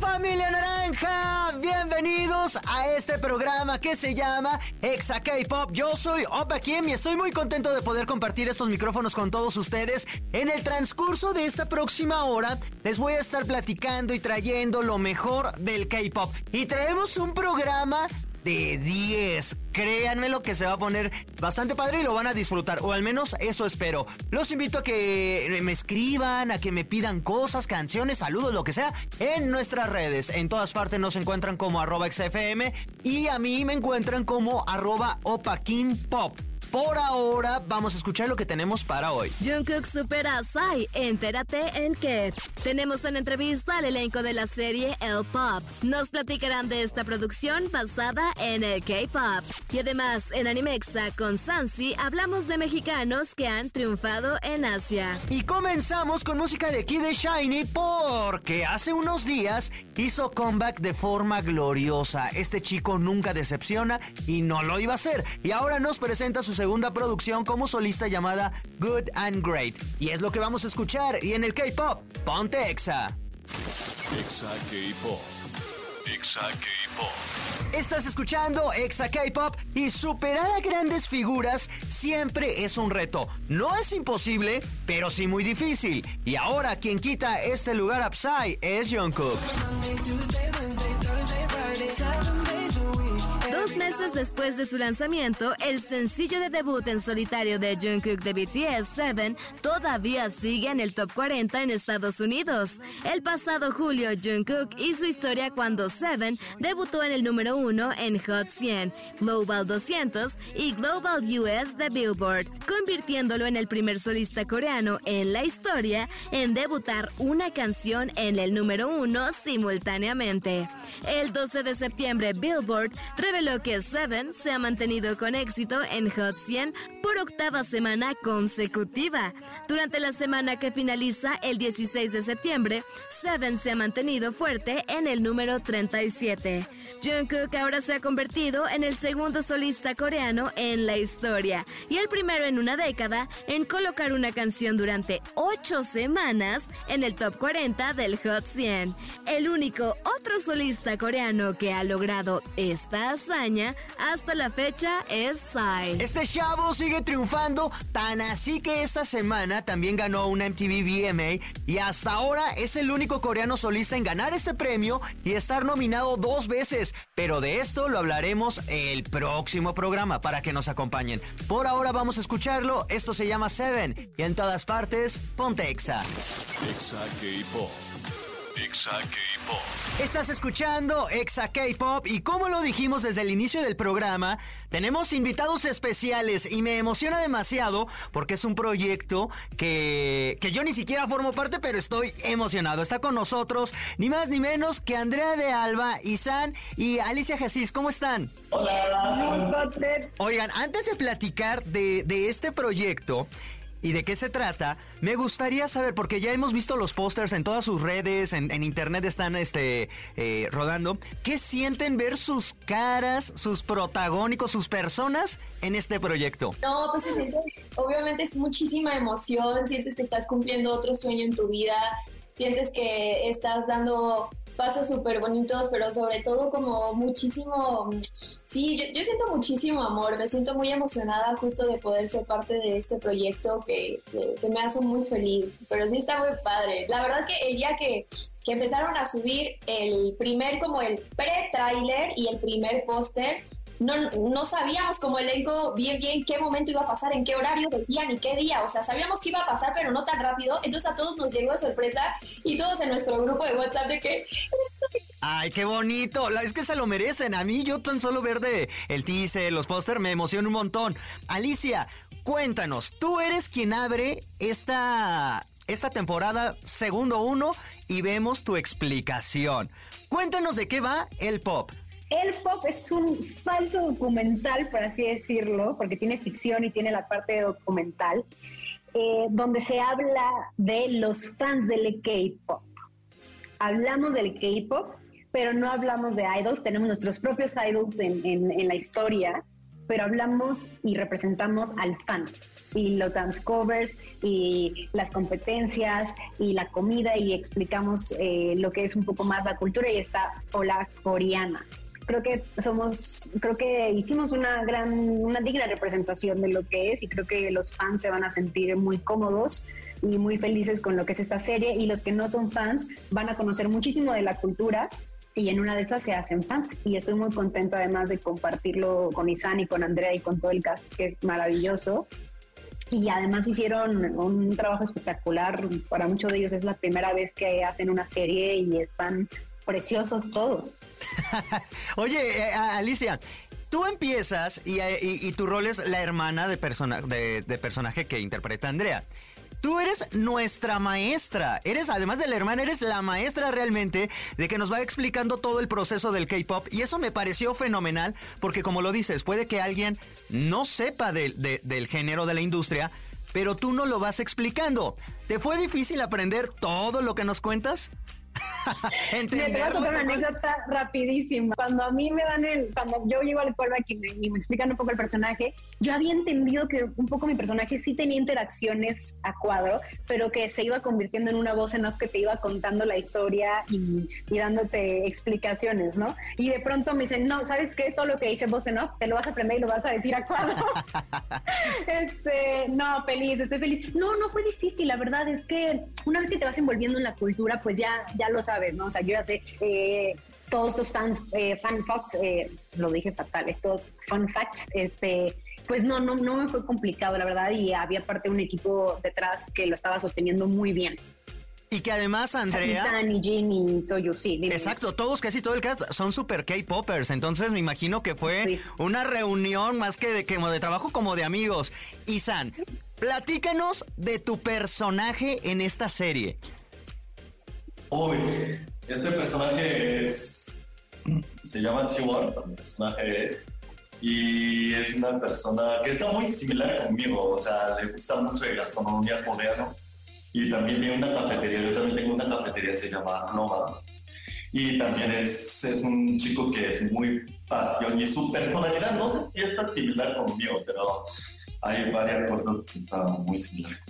Familia Naranja, bienvenidos a este programa que se llama Exa K-Pop. Yo soy Opa Kim y estoy muy contento de poder compartir estos micrófonos con todos ustedes. En el transcurso de esta próxima hora les voy a estar platicando y trayendo lo mejor del K-Pop. Y traemos un programa de 10. Créanme lo que se va a poner bastante padre y lo van a disfrutar, o al menos eso espero. Los invito a que me escriban, a que me pidan cosas, canciones, saludos, lo que sea, en nuestras redes. En todas partes nos encuentran como arroba XFM y a mí me encuentran como arroba Pop. Por ahora, vamos a escuchar lo que tenemos para hoy. Jungkook supera a Psy. Entérate en qué. Tenemos en entrevista al elenco de la serie El Pop. Nos platicarán de esta producción basada en el K-pop. Y además, en Animexa con Sansi hablamos de mexicanos que han triunfado en Asia. Y comenzamos con música de Kid Shiny porque hace unos días hizo comeback de forma gloriosa. Este chico nunca decepciona y no lo iba a hacer. Y ahora nos presenta sus segunda producción como solista llamada Good and Great. Y es lo que vamos a escuchar. Y en el K-Pop, ponte Exa. Exa K-Pop. Exa K-Pop. Estás escuchando Exa K-Pop y superar a grandes figuras siempre es un reto. No es imposible, pero sí muy difícil. Y ahora quien quita este lugar a Psy es Jungkook. Dos meses después de su lanzamiento, el sencillo de debut en solitario de Jungkook de BTS, Seven, todavía sigue en el top 40 en Estados Unidos. El pasado julio, Jungkook hizo historia cuando Seven debutó en el número 1 en Hot 100, Global 200 y Global US de Billboard, convirtiéndolo en el primer solista coreano en la historia en debutar una canción en el número 1 simultáneamente. El 12 de septiembre, Billboard reveló que Seven se ha mantenido con éxito en Hot 100 por octava semana consecutiva. Durante la semana que finaliza el 16 de septiembre, Seven se ha mantenido fuerte en el número 37. Jungkook ahora se ha convertido en el segundo solista coreano en la historia y el primero en una década en colocar una canción durante ocho semanas en el top 40 del Hot 100. El único otro solista coreano que ha logrado esta hazaña hasta la fecha es Psy. Este chavo sigue triunfando, tan así que esta semana también ganó una MTV VMA y hasta ahora es el único coreano solista en ganar este premio y estar nominado dos veces. Pero de esto lo hablaremos el próximo programa para que nos acompañen. Por ahora vamos a escucharlo. Esto se llama Seven y en todas partes, ponte Exa. Exa K-Pop. Exa K-Pop. Estás escuchando Exa K-Pop y como lo dijimos desde el inicio del programa, tenemos invitados especiales y me emociona demasiado porque es un proyecto que, que yo ni siquiera formo parte, pero estoy emocionado. Está con nosotros ni más ni menos que Andrea de Alba, Isan y Alicia Jesís. ¿Cómo están? Hola, Oigan, antes de platicar de, de este proyecto, y de qué se trata, me gustaría saber, porque ya hemos visto los pósters en todas sus redes, en, internet están este, eh, rodando, ¿qué sienten ver sus caras, sus protagónicos, sus personas en este proyecto? No, pues se siente, obviamente es muchísima emoción, sientes que estás cumpliendo otro sueño en tu vida, sientes que estás dando pasos súper bonitos, pero sobre todo como muchísimo, sí, yo, yo, siento muchísimo amor, me siento muy emocionada justo de poder ser parte de este proyecto que, que, que me hace muy feliz, pero sí está muy padre. La verdad que el día que, que empezaron a subir el primer, como el pre-trailer y el primer póster, no, no sabíamos como elenco bien bien qué momento iba a pasar, en qué horario del día ni qué día. O sea, sabíamos que iba a pasar, pero no tan rápido. Entonces a todos nos llegó de sorpresa y todos en nuestro grupo de WhatsApp de que... Ay, qué bonito. Es que se lo merecen. A mí yo tan solo ver de el teaser, los póster, me emociona un montón. Alicia, cuéntanos, tú eres quien abre esta, esta temporada segundo uno y vemos tu explicación. Cuéntanos de qué va el pop. El pop es un falso documental, por así decirlo, porque tiene ficción y tiene la parte documental. eh, donde se habla de los fans del K-pop. Hablamos del K-pop, pero no hablamos de idols, tenemos nuestros propios idols en, en la historia, pero hablamos y representamos al fan y los dance covers y las competencias y la comida y explicamos eh, lo que es un poco más la cultura y esta ola coreana. Creo que somos, creo que hicimos una gran, una digna representación de lo que es y creo que los fans se van a sentir muy cómodos y muy felices con lo que es esta serie. Y los que no son fans van a conocer muchísimo de la cultura y en una de esas se hacen fans. Y estoy muy contenta además de compartirlo con Isan y con Andrea y con todo el cast que es maravilloso. Y además hicieron un trabajo espectacular. Para muchos de ellos es la primera vez que hacen una serie y están preciosos todos. Oye, eh, Alicia, tú empiezas y, y, tu rol es la hermana de, persona, de personaje que interpreta Andrea. Tú eres nuestra maestra. Eres, además de la hermana, eres la maestra realmente de que nos va explicando todo el proceso del K-pop. Y eso me pareció fenomenal porque, como lo dices, puede que alguien no sepa del género de la industria, pero tú no lo vas explicando. ¿Te fue difícil aprender todo lo que nos cuentas? me voy a contar una anécdota rapidísima. Cuando a mí me dan el, cuando yo llego al callback y me, y me explican un poco el personaje, yo había entendido que un poco mi personaje sí tenía interacciones a cuadro, pero que se iba convirtiendo en una voz en off que te iba contando la historia y, y dándote explicaciones, ¿no? Y de pronto me dicen, no, ¿sabes qué? Todo lo que dice voz en off, te lo vas a aprender y lo vas a decir a cuadro. este, no, feliz, estoy feliz. No, no fue difícil, la verdad es que una vez que te vas envolviendo en la cultura, pues ya, ya lo sabes, ¿no? O sea, yo ya sé eh, todos estos fans, eh, fan facts, eh, lo dije fatal, estos fun facts, este, pues no, no, no me fue complicado, la verdad, y había parte de un equipo detrás que lo estaba sosteniendo muy bien. Y que además, Andrea. San y Jin y Soyu, sí. Exacto, todos, casi todo el cast son super K-Poppers. Entonces me imagino que fue una reunión más que de, como de trabajo, como de amigos. Y San, platícanos de tu personaje en esta serie. Uy, este personaje. Se llama Chiwon, el personaje es. Y es una persona que está muy similar conmigo, o sea, le gusta mucho la gastronomía coreana. Y también tiene una cafetería, yo también tengo una cafetería, se llama Nova. Y también es, es un chico que es muy pasión y su personalidad no sé si es similar conmigo, pero hay varias cosas que están muy similares.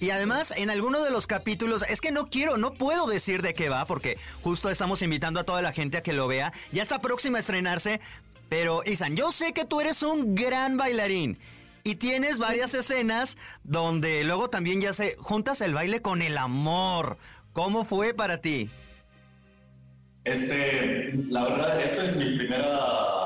Y además, en alguno de los capítulos, es que no quiero, no puedo decir de qué va, porque justo estamos invitando a toda la gente a que lo vea. Ya está próxima a estrenarse. Pero, Isan, yo sé que tú eres un gran bailarín. Y tienes varias escenas donde luego también ya se juntas el baile con el amor. ¿Cómo fue para ti? Este, la verdad, esta es mi primera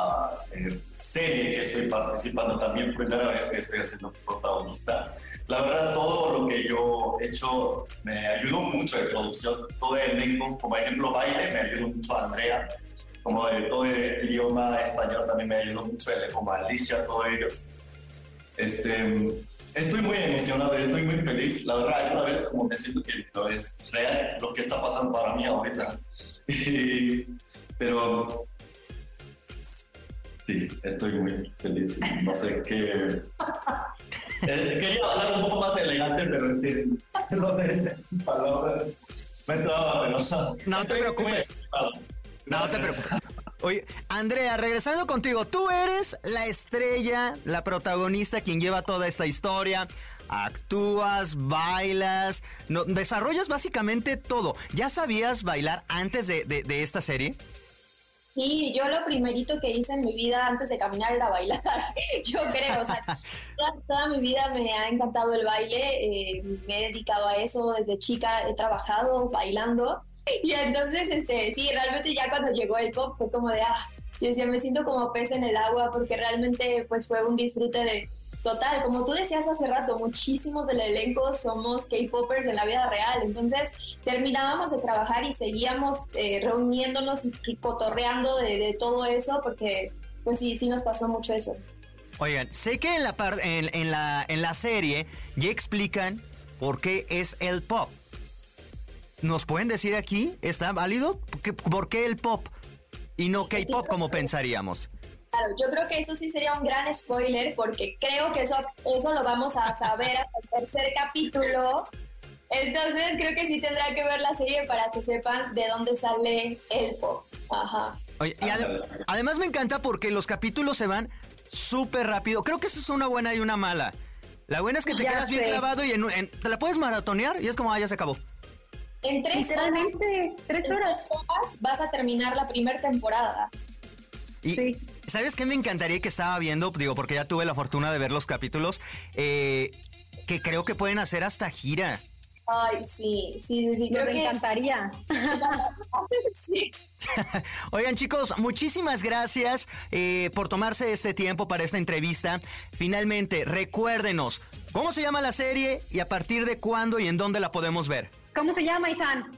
serie que estoy participando también, primera vez que estoy haciendo protagonista. La verdad, todo lo que yo he hecho me ayudó mucho de producción, todo el elenco, como ejemplo baile, me ayudó mucho a Andrea, como todo el idioma español también me ayudó mucho, como Alicia, todos ellos. Este, estoy muy emocionado, estoy muy feliz. La verdad, alguna vez como me siento que es real lo que está pasando para mí ahorita. pero Sí, estoy muy feliz. No sé qué. Eh, quería hablar un poco más elegante, pero que no sé, palabras. Me traba, pero. No te preocupes. No te preocupes. Oye, Andrea, regresando contigo, tú eres la estrella, la protagonista, quien lleva toda esta historia. Actúas, bailas, no, desarrollas básicamente todo. ¿Ya sabías bailar antes de, de, de esta serie? Sí, yo lo primerito que hice en mi vida antes de caminar era bailar, yo creo, o sea, toda, mi vida me ha encantado el baile, eh, me he dedicado a eso desde chica, he trabajado bailando y entonces, este, sí, realmente ya cuando llegó el pop fue como de, ah, yo decía, me siento como pez en el agua porque realmente pues fue un disfrute de, Total, como tú decías hace rato, muchísimos del elenco somos K-Popers en la vida real, entonces terminábamos de trabajar y seguíamos eh, reuniéndonos y cotorreando de, todo eso porque pues sí, sí nos pasó mucho eso. Oigan, sé que en la, en, en, la, en la serie ya explican por qué es el pop. ¿Nos pueden decir aquí? ¿Está válido? ¿Por qué el pop? Y no K-pop como pensaríamos. Claro, yo creo que eso sí sería un gran spoiler porque creo que eso, eso lo vamos a saber hasta el tercer capítulo. Entonces creo que sí tendrá que ver la serie para que sepan de dónde sale el pop. Ajá. Oye, y ade- además me encanta porque los capítulos se van súper rápido. Creo que eso es una buena y una mala. La buena es que te Ya quedas bien clavado y en, te la puedes maratonear y es como, ah, ya se acabó. En tres horas, Literalmente, tres en horas. tres horas vas a terminar la primera temporada. Y, Sí. ¿Sabes qué me encantaría que estaba viendo? Digo, porque ya tuve la fortuna de ver los capítulos. eh, que creo que pueden hacer hasta gira. Ay, sí, sí, sí, sí. Nos que encantaría. sí. Oigan chicos, muchísimas gracias eh, por tomarse este tiempo para esta entrevista. Finalmente, recuérdenos, ¿cómo se llama la serie y a partir de cuándo y en dónde la podemos ver? ¿Cómo se llama, Isan?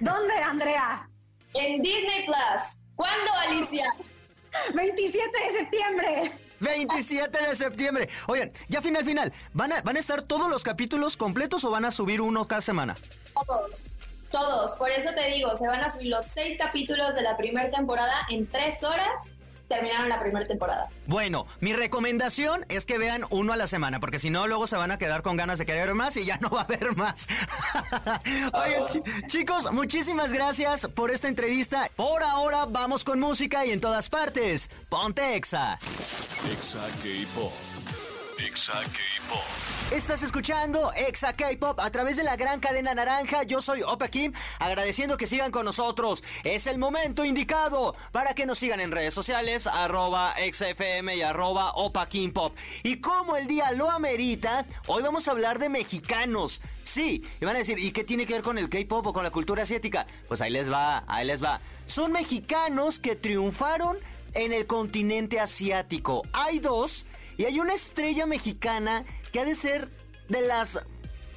¿Dónde, Andrea? En Disney Plus. ¿Cuándo, Alicia? 27 de septiembre. 27 de septiembre. Oigan, ya final, final. ¿Van a, ¿Van a estar todos los capítulos completos o van a subir uno cada semana? Todos. Todos. Por eso te digo, se van a subir los seis capítulos de la primera temporada en tres horas. Terminaron la primera temporada. Bueno, mi recomendación es que vean uno a la semana, porque si no, luego se van a quedar con ganas de querer más y ya no va a haber más. Oigan, chi- chicos, muchísimas gracias por esta entrevista. Por ahora vamos con música y en todas partes. Ponte Exa. Exa K-Pop. Exa K-Pop. Estás escuchando Exa K-Pop a través de la gran cadena naranja. Yo soy Opa Kim, agradeciendo que sigan con nosotros. Es el momento indicado para que nos sigan en redes sociales, arroba XFM y arroba Opa Kim Pop. Y como el día lo amerita, hoy vamos a hablar de mexicanos. Sí, y van a decir, ¿y qué tiene que ver con el K-Pop o con la cultura asiática? Pues ahí les va, ahí les va. Son mexicanos que triunfaron en el continente asiático. Hay dos y hay una estrella mexicana que ha de ser de las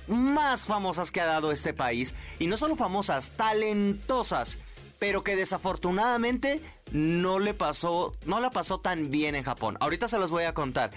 más famosas que ha dado este país. Y no solo famosas, talentosas. Pero que desafortunadamente no le pasó, no la pasó tan bien en Japón. Ahorita se los voy a contar.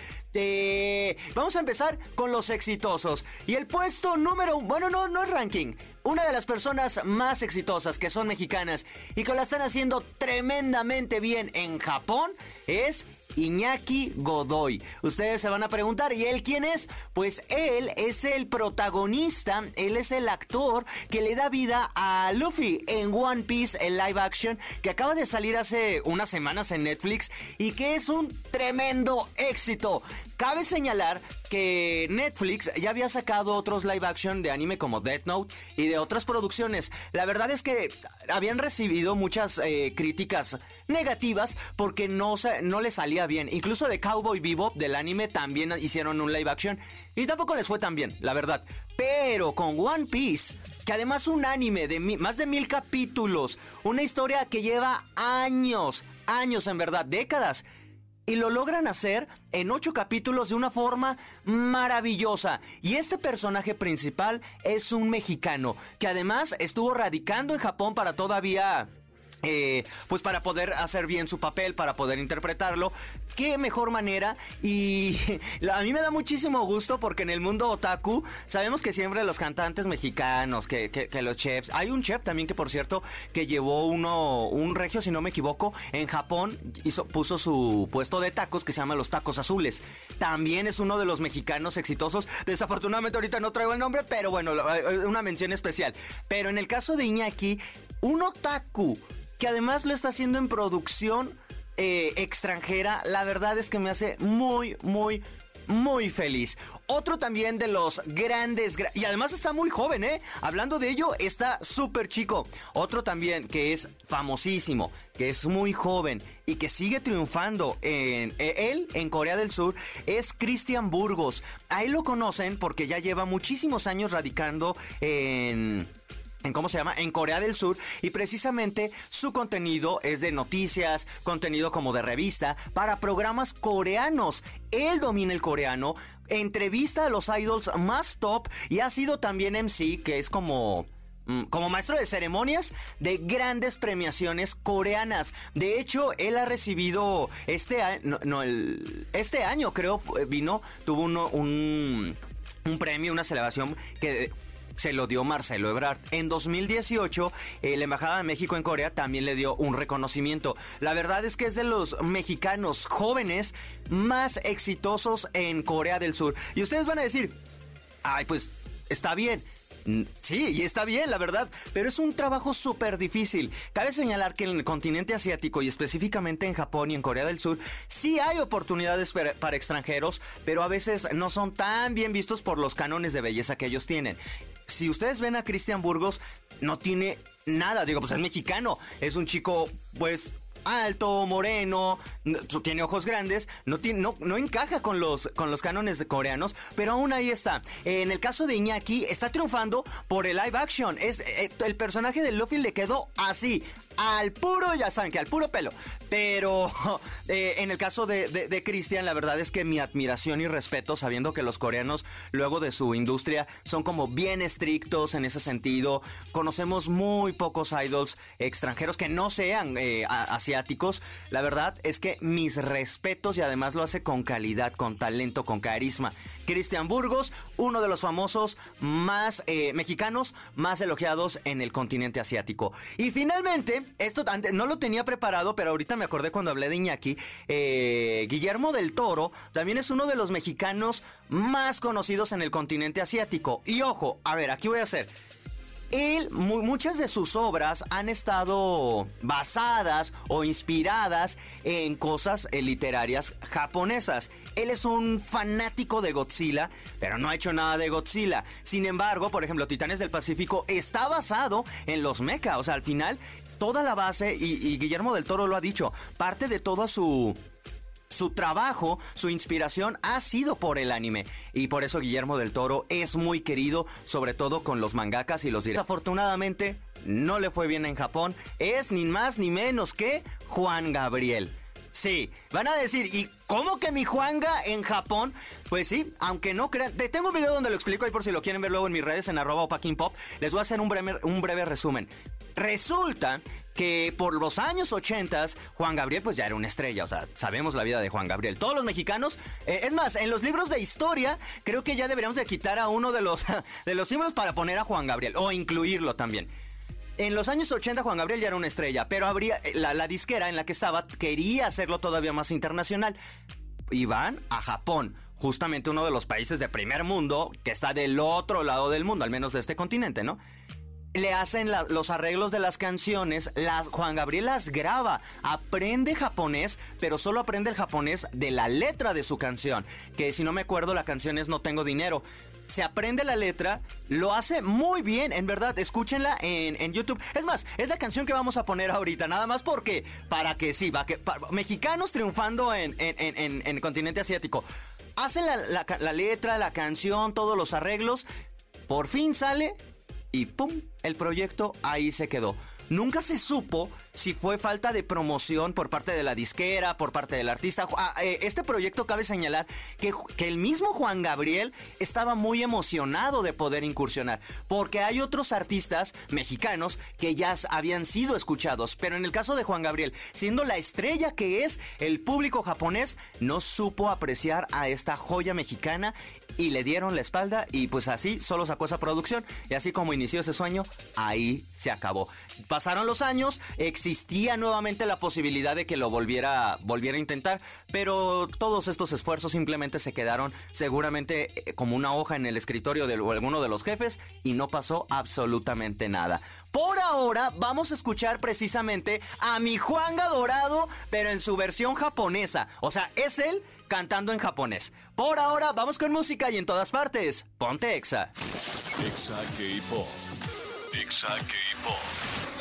Vamos a empezar con los exitosos. Y el puesto número bueno, no, no es ranking. Una de las personas más exitosas que son mexicanas y que la están haciendo tremendamente bien en Japón es Iñaki Godoy. Ustedes se van a preguntar, ¿y él quién es? Pues él es el protagonista, él es el actor que le da vida a Luffy en One Piece, el live action, que acaba de salir hace unas semanas en Netflix y que es un tremendo éxito. Cabe señalar que Netflix ya había sacado otros live action de anime como Death Note y de otras producciones. La verdad es que habían recibido muchas eh, críticas negativas porque no, no les salía bien. Incluso de Cowboy Bebop del anime también hicieron un live action y tampoco les fue tan bien, la verdad. Pero con One Piece, que además un anime de más de mil capítulos, una historia que lleva años, años en verdad, décadas. Y lo logran hacer en ocho capítulos de una forma maravillosa. Y este personaje principal es un mexicano que además estuvo radicando en Japón para todavía... eh, pues para poder hacer bien su papel, para poder interpretarlo, qué mejor manera. Y a mí me da muchísimo gusto porque en el mundo otaku sabemos que siempre los cantantes mexicanos, que, que- los chefs, hay un chef también que por cierto que llevó uno, un regio si no me equivoco, en Japón hizo, puso su puesto de tacos que se llama Los Tacos Azules. También es uno de los mexicanos exitosos. Desafortunadamente ahorita no traigo el nombre, pero bueno, lo- una mención especial. Pero en el caso de Iñaki, un otaku que además lo está haciendo en producción eh, extranjera, la verdad es que me hace muy, muy, muy feliz. Otro también de los grandes, gra- y además está muy joven, ¿eh? Hablando de ello, está súper chico. Otro también que es famosísimo, que es muy joven y que sigue triunfando en eh, él en Corea del Sur es Cristian Burgos. Ahí lo conocen porque ya lleva muchísimos años radicando en en cómo se llama, en Corea del Sur y precisamente su contenido es de noticias, contenido como de revista para programas coreanos. Él domina el coreano, entrevista a los idols más top y ha sido también MC, que es como mm, como maestro de ceremonias de grandes premiaciones coreanas. De hecho, él ha recibido este año, este año creo vino, tuvo un, un premio, una celebración que se lo dio Marcelo Ebrard. En 2018, la Embajada de México en Corea también le dio un reconocimiento. La verdad es que es de los mexicanos jóvenes más exitosos en Corea del Sur. Y ustedes van a decir, ay, pues está bien. Mm, sí, y está bien, la verdad, pero es un trabajo súper difícil. Cabe señalar que en el continente asiático y específicamente en Japón y en Corea del Sur, sí hay oportunidades para, extranjeros, pero a veces no son tan bien vistos por los cánones de belleza que ellos tienen. Si ustedes ven a Cristian Burgos, no tiene nada, digo, pues es mexicano, es un chico, pues alto, moreno, tiene ojos grandes, no, tiene, no, no encaja con los, con los cánones coreanos, pero aún ahí está. En el caso de Iñaki, está triunfando por el live action. Es, eh, el personaje de Luffy le quedó así, al puro, ya saben que al puro pelo. Pero eh, en el caso de, de, Christian, la verdad es que mi admiración y respeto, sabiendo que los coreanos, luego de su industria, son como bien estrictos en ese sentido. Conocemos muy pocos idols extranjeros que no sean eh, asiáticos. La verdad es que mis respetos y además lo hace con calidad, con talento, con carisma. Cristian Burgos, uno de los famosos más eh, mexicanos más elogiados en el continente asiático. Y finalmente, esto antes no lo tenía preparado, pero ahorita me acordé cuando hablé de Iñaki. Eh, Guillermo del Toro también es uno de los mexicanos más conocidos en el continente asiático. Y ojo, a ver, aquí voy a hacer. Él, muchas de sus obras han estado basadas o inspiradas en cosas eh, literarias japonesas. Él es un fanático de Godzilla, pero no ha hecho nada de Godzilla. Sin embargo, por ejemplo, Titanes del Pacífico está basado en los mecha. O sea, al final, toda la base, y, Guillermo del Toro lo ha dicho, parte de toda su su trabajo, su inspiración ha sido por el anime. Y por eso Guillermo del Toro es muy querido, sobre todo con los mangakas y los directores. Afortunadamente, no le fue bien en Japón. Es ni más ni menos que Juan Gabriel. Sí, van a decir, ¿y cómo que mi Juanga en Japón? Pues sí, aunque no crean. Tengo un video donde lo explico ahí por si lo quieren ver luego en mis redes en arroba pop. Les voy a hacer un breve, un breve resumen. Resulta que por los años 80 Juan Gabriel pues ya era una estrella, o sea, sabemos la vida de Juan Gabriel. Todos los mexicanos, eh, es más, en los libros de historia creo que ya deberíamos de quitar a uno de los, de los símbolos para poner a Juan Gabriel o incluirlo también. En los años 80 Juan Gabriel ya era una estrella, pero habría eh, la, disquera en la que estaba quería hacerlo todavía más internacional. Y van a Japón, justamente uno de los países de primer mundo que está del otro lado del mundo, al menos de este continente, ¿no? Le hacen los arreglos de las canciones, Juan Gabriel las graba, aprende japonés, pero solo aprende el japonés de la letra de su canción, que si no me acuerdo la canción es No tengo dinero, se aprende la letra, lo hace muy bien, en verdad, escúchenla en, YouTube. Es más, es la canción que vamos a poner ahorita, nada más porque, para que sí, va que, mexicanos triunfando en, en, el continente asiático. Hacen la letra, la canción, todos los arreglos, por fin sale y ¡pum! El proyecto ahí se quedó. Nunca se supo si fue falta de promoción por parte de la disquera, por parte del artista. Ah, eh, este proyecto cabe señalar que, que, el mismo Juan Gabriel estaba muy emocionado de poder incursionar, porque hay otros artistas mexicanos que ya habían sido escuchados, pero en el caso de Juan Gabriel, siendo la estrella que es, el público japonés no supo apreciar a esta joya mexicana y le dieron la espalda y pues así solo sacó esa producción y así como inició ese sueño, ahí se acabó. Pasaron los años, existía nuevamente la posibilidad de que lo volviera, volviera a intentar, pero todos estos esfuerzos simplemente se quedaron seguramente eh, como una hoja en el escritorio de alguno de los jefes y no pasó absolutamente nada. Por ahora vamos a escuchar precisamente a mi Juanga Dorado, pero en su versión japonesa. O sea, es él cantando en japonés. Por ahora vamos con música y en todas partes. Ponte Exa. Exa K-Pop. Exa K-Pop.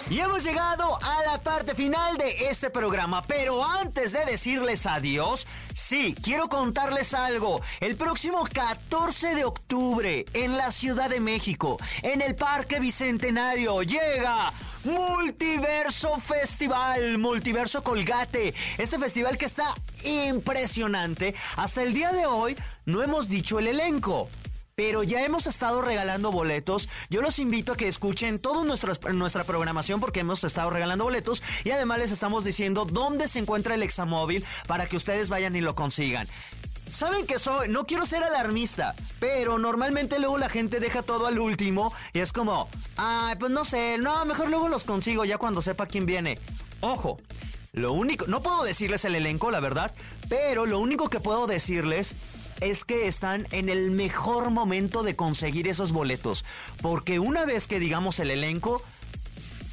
Y hemos llegado a la parte final de este programa, pero antes de decirles adiós, sí, quiero contarles algo. El próximo 14 de octubre, en la Ciudad de México, en el Parque Bicentenario, llega Multiverso Festival, Multiverso Colgate. Este festival que está impresionante. Hasta el día de hoy no hemos dicho el elenco pero ya hemos estado regalando boletos. Yo los invito a que escuchen toda nuestra, programación porque hemos estado regalando boletos y además les estamos diciendo dónde se encuentra el examóvil para que ustedes vayan y lo consigan. Saben que soy, no quiero ser alarmista, pero normalmente luego la gente deja todo al último y es como, ay, pues no sé, no, mejor luego los consigo ya cuando sepa quién viene. Ojo, lo único, no puedo decirles el elenco, la verdad, pero lo único que puedo decirles es que están en el mejor momento de conseguir esos boletos, porque una vez que digamos el elenco,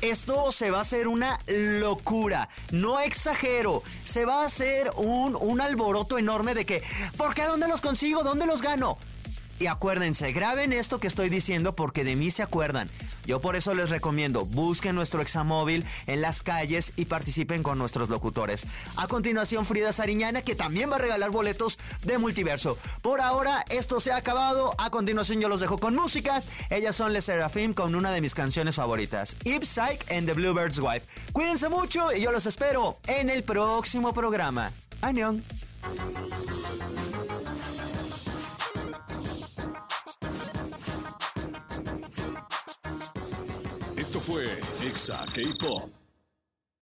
esto se va a hacer una locura. No exagero. Se va a hacer un, un alboroto enorme de que, ¿por qué? ¿Dónde los consigo? ¿Dónde los gano? Y acuérdense, graben esto que estoy diciendo porque de mí se acuerdan. Yo por eso les recomiendo, busquen nuestro examóvil en las calles y participen con nuestros locutores. A continuación, Frida Sariñana, que también va a regalar boletos de multiverso. Por ahora, esto se ha acabado. A continuación, yo los dejo con música. Ellas son Les Seraphim con una de mis canciones favoritas, Ip Psych and the Bluebird's Wife. Cuídense mucho y yo los espero en el próximo programa. Añón. Fue Exa K-Pop.